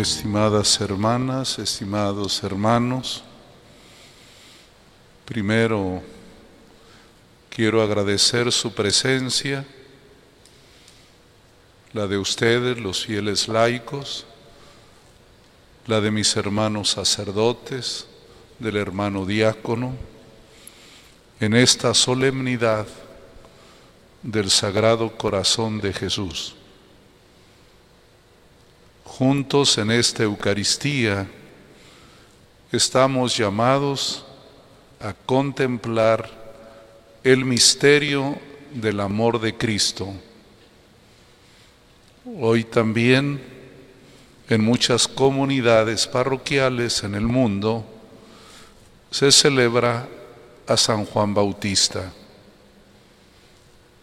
estimadas hermanas, estimados hermanos. Primero quiero agradecer su presencia, la de ustedes, los fieles laicos, la de mis hermanos sacerdotes, del hermano diácono, en esta solemnidad del Sagrado Corazón de Jesús. Juntos en esta Eucaristía estamos llamados a contemplar el misterio del amor de Cristo. Hoy también en muchas comunidades parroquiales en el mundo se celebra a San Juan Bautista.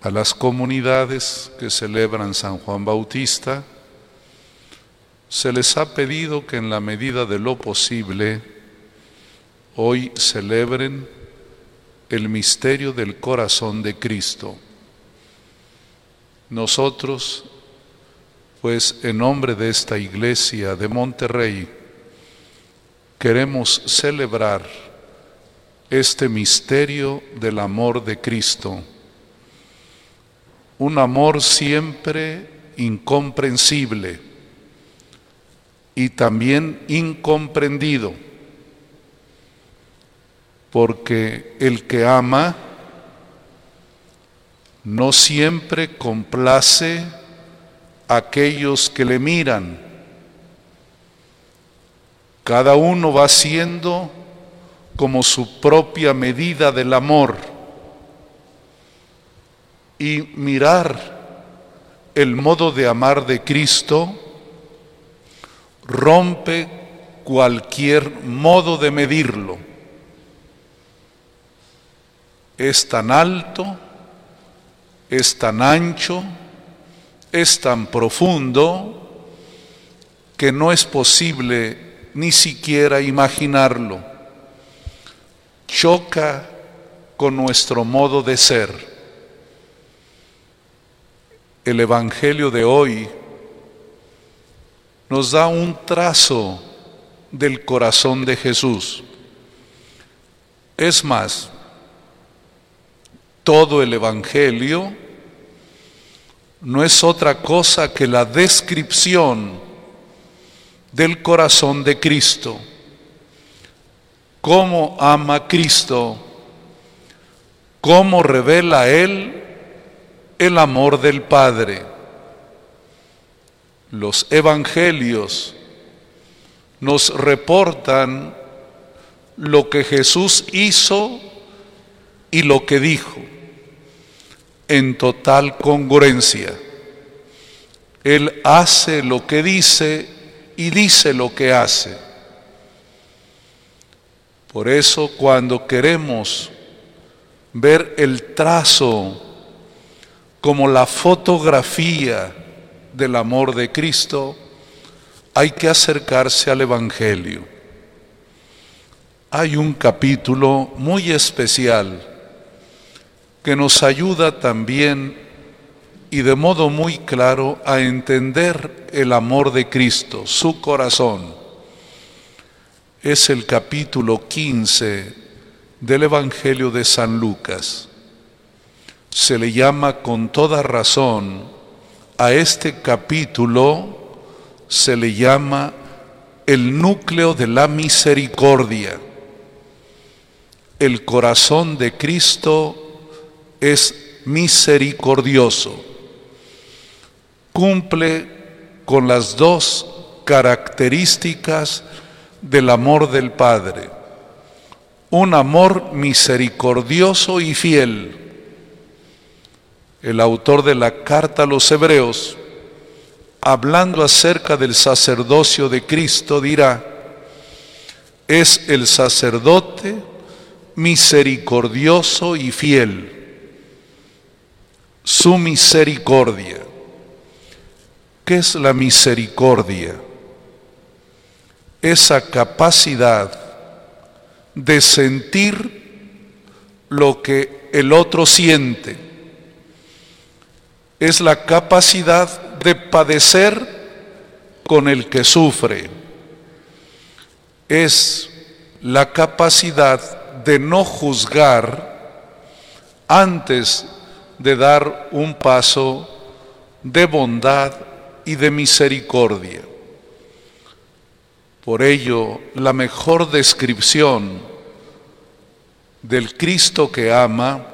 A las comunidades que celebran San Juan Bautista, se les ha pedido que en la medida de lo posible hoy celebren el misterio del corazón de Cristo. Nosotros, pues en nombre de esta iglesia de Monterrey, queremos celebrar este misterio del amor de Cristo, un amor siempre incomprensible y también incomprendido, porque el que ama no siempre complace a aquellos que le miran. Cada uno va siendo como su propia medida del amor y mirar el modo de amar de Cristo rompe cualquier modo de medirlo. Es tan alto, es tan ancho, es tan profundo que no es posible ni siquiera imaginarlo. Choca con nuestro modo de ser. El Evangelio de hoy nos da un trazo del corazón de Jesús. Es más, todo el Evangelio no es otra cosa que la descripción del corazón de Cristo. Cómo ama Cristo, cómo revela Él el amor del Padre los evangelios nos reportan lo que Jesús hizo y lo que dijo en total congruencia. Él hace lo que dice y dice lo que hace. Por eso cuando queremos ver el trazo como la fotografía del amor de Cristo, hay que acercarse al Evangelio. Hay un capítulo muy especial que nos ayuda también y de modo muy claro a entender el amor de Cristo, su corazón. Es el capítulo 15 del Evangelio de San Lucas. Se le llama con toda razón a este capítulo se le llama el núcleo de la misericordia. El corazón de Cristo es misericordioso. Cumple con las dos características del amor del Padre. Un amor misericordioso y fiel el autor de la carta a los hebreos, hablando acerca del sacerdocio de Cristo, dirá, es el sacerdote misericordioso y fiel. Su misericordia. ¿Qué es la misericordia? Esa capacidad de sentir lo que el otro siente es la capacidad de padecer con el que sufre. Es la capacidad de no juzgar antes de dar un paso de bondad y de misericordia. Por ello, la mejor descripción del Cristo que ama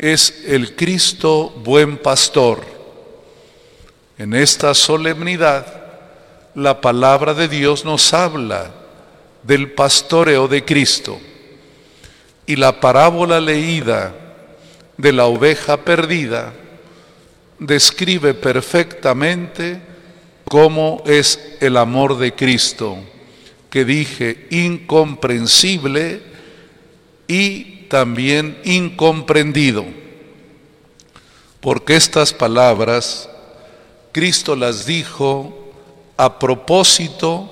es el Cristo buen pastor. En esta solemnidad, la palabra de Dios nos habla del pastoreo de Cristo y la parábola leída de la oveja perdida describe perfectamente cómo es el amor de Cristo, que dije incomprensible y también incomprendido, porque estas palabras Cristo las dijo a propósito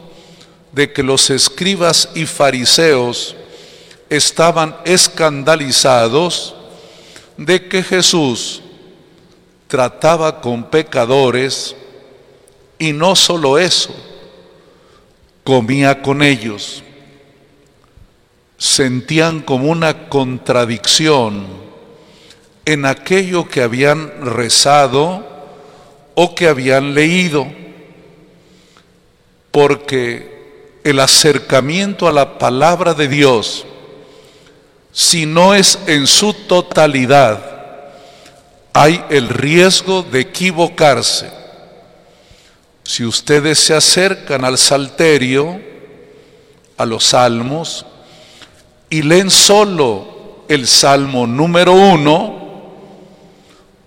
de que los escribas y fariseos estaban escandalizados de que Jesús trataba con pecadores y no solo eso, comía con ellos. Sentían como una contradicción en aquello que habían rezado o que habían leído, porque el acercamiento a la palabra de Dios, si no es en su totalidad, hay el riesgo de equivocarse. Si ustedes se acercan al salterio, a los salmos, y leen solo el salmo número uno,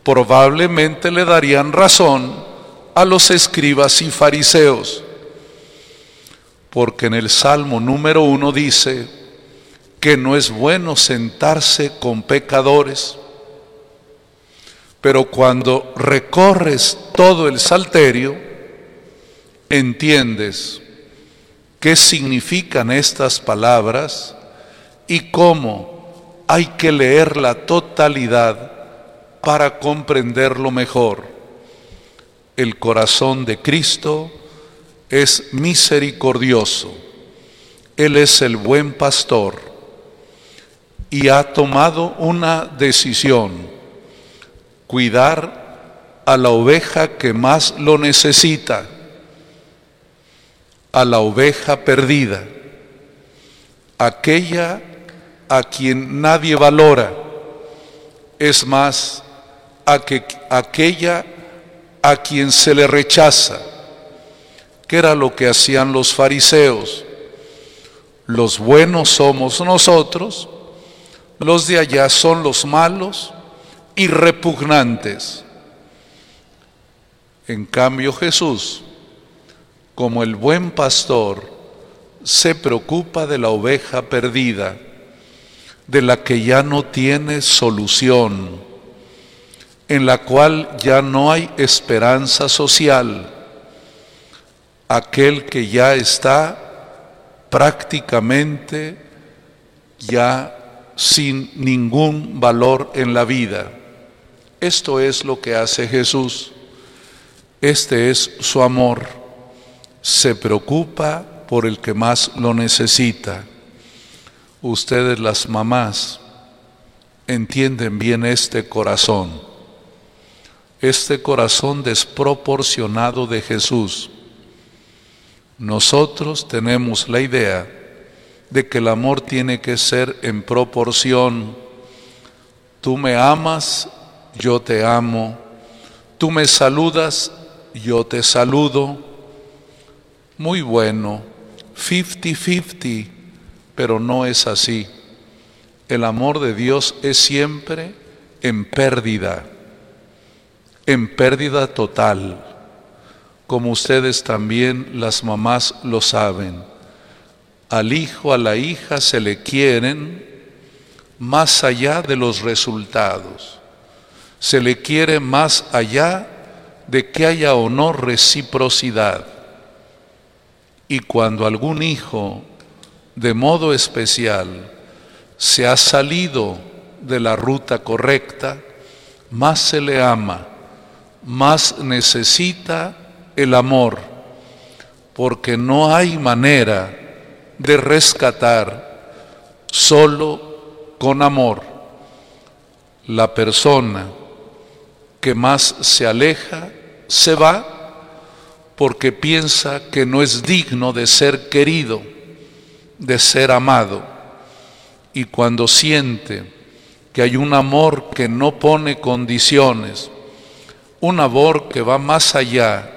probablemente le darían razón a los escribas y fariseos, porque en el salmo número uno dice que no es bueno sentarse con pecadores pero cuando recorres todo el salterio, entiendes qué significan estas palabras y cómo hay que leer la totalidad para comprenderlo mejor. El corazón de Cristo es misericordioso. Él es el buen pastor y ha tomado una decisión cuidar a la oveja que más lo necesita, a la oveja perdida, aquella a quien nadie valora, es más, a que, aquella a quien se le rechaza, que era lo que hacían los fariseos. Los buenos somos nosotros, los de allá son los malos, y repugnantes. En cambio Jesús, como el buen pastor, se preocupa de la oveja perdida, de la que ya no tiene solución, en la cual ya no hay esperanza social, aquel que ya está prácticamente ya sin ningún valor en la vida. Esto es lo que hace Jesús. Este es su amor. Se preocupa por el que más lo necesita. Ustedes las mamás entienden bien este corazón. Este corazón desproporcionado de Jesús. Nosotros tenemos la idea de que el amor tiene que ser en proporción. Tú me amas yo te amo, tú me saludas, yo te saludo. Muy bueno, 50-50, pero no es así. El amor de Dios es siempre en pérdida, en pérdida total, como ustedes también las mamás lo saben. Al hijo, a la hija se le quieren más allá de los resultados se le quiere más allá de que haya o no reciprocidad. Y cuando algún hijo, de modo especial, se ha salido de la ruta correcta, más se le ama, más necesita el amor, porque no hay manera de rescatar solo con amor. La persona que más se aleja se va porque piensa que no es digno de ser querido, de ser amado. Y cuando siente que hay un amor que no pone condiciones, un amor que va más allá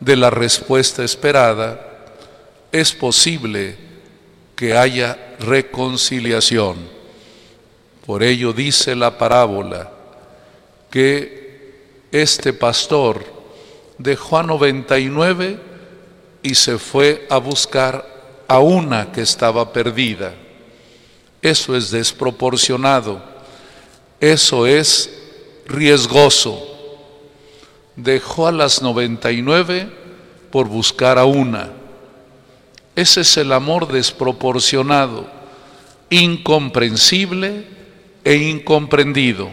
de la respuesta esperada, es posible que haya reconciliación. Por ello dice la parábola que este pastor dejó a 99 y se fue a buscar a una que estaba perdida. Eso es desproporcionado, eso es riesgoso dejó a las 99 por buscar a una. Ese es el amor desproporcionado, incomprensible e incomprendido.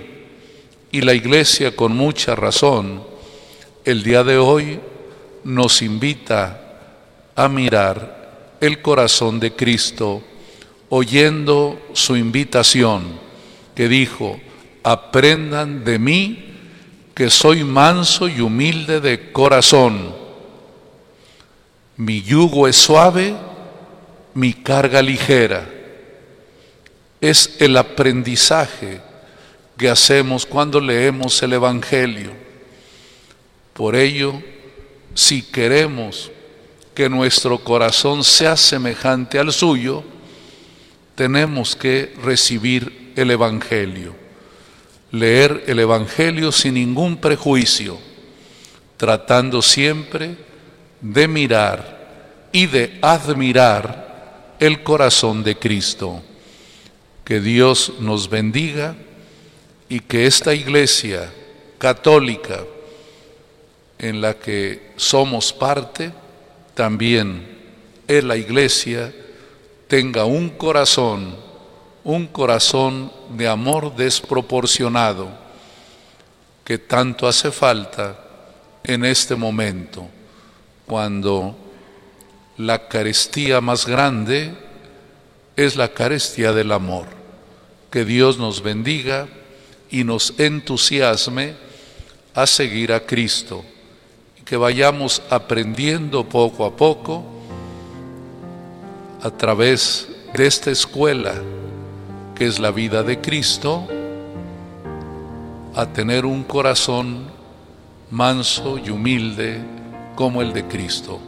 Y la iglesia con mucha razón el día de hoy nos invita a mirar el corazón de Cristo oyendo su invitación que dijo, aprendan de mí que soy manso y humilde de corazón. Mi yugo es suave, mi carga ligera. Es el aprendizaje que hacemos cuando leemos el Evangelio. Por ello, si queremos que nuestro corazón sea semejante al suyo, tenemos que recibir el Evangelio leer el Evangelio sin ningún prejuicio, tratando siempre de mirar y de admirar el corazón de Cristo. Que Dios nos bendiga y que esta iglesia católica en la que somos parte, también en la iglesia tenga un corazón un corazón de amor desproporcionado que tanto hace falta en este momento, cuando la carestía más grande es la carestía del amor. Que Dios nos bendiga y nos entusiasme a seguir a Cristo que vayamos aprendiendo poco a poco a través de esta escuela que es la vida de Cristo, a tener un corazón manso y humilde como el de Cristo.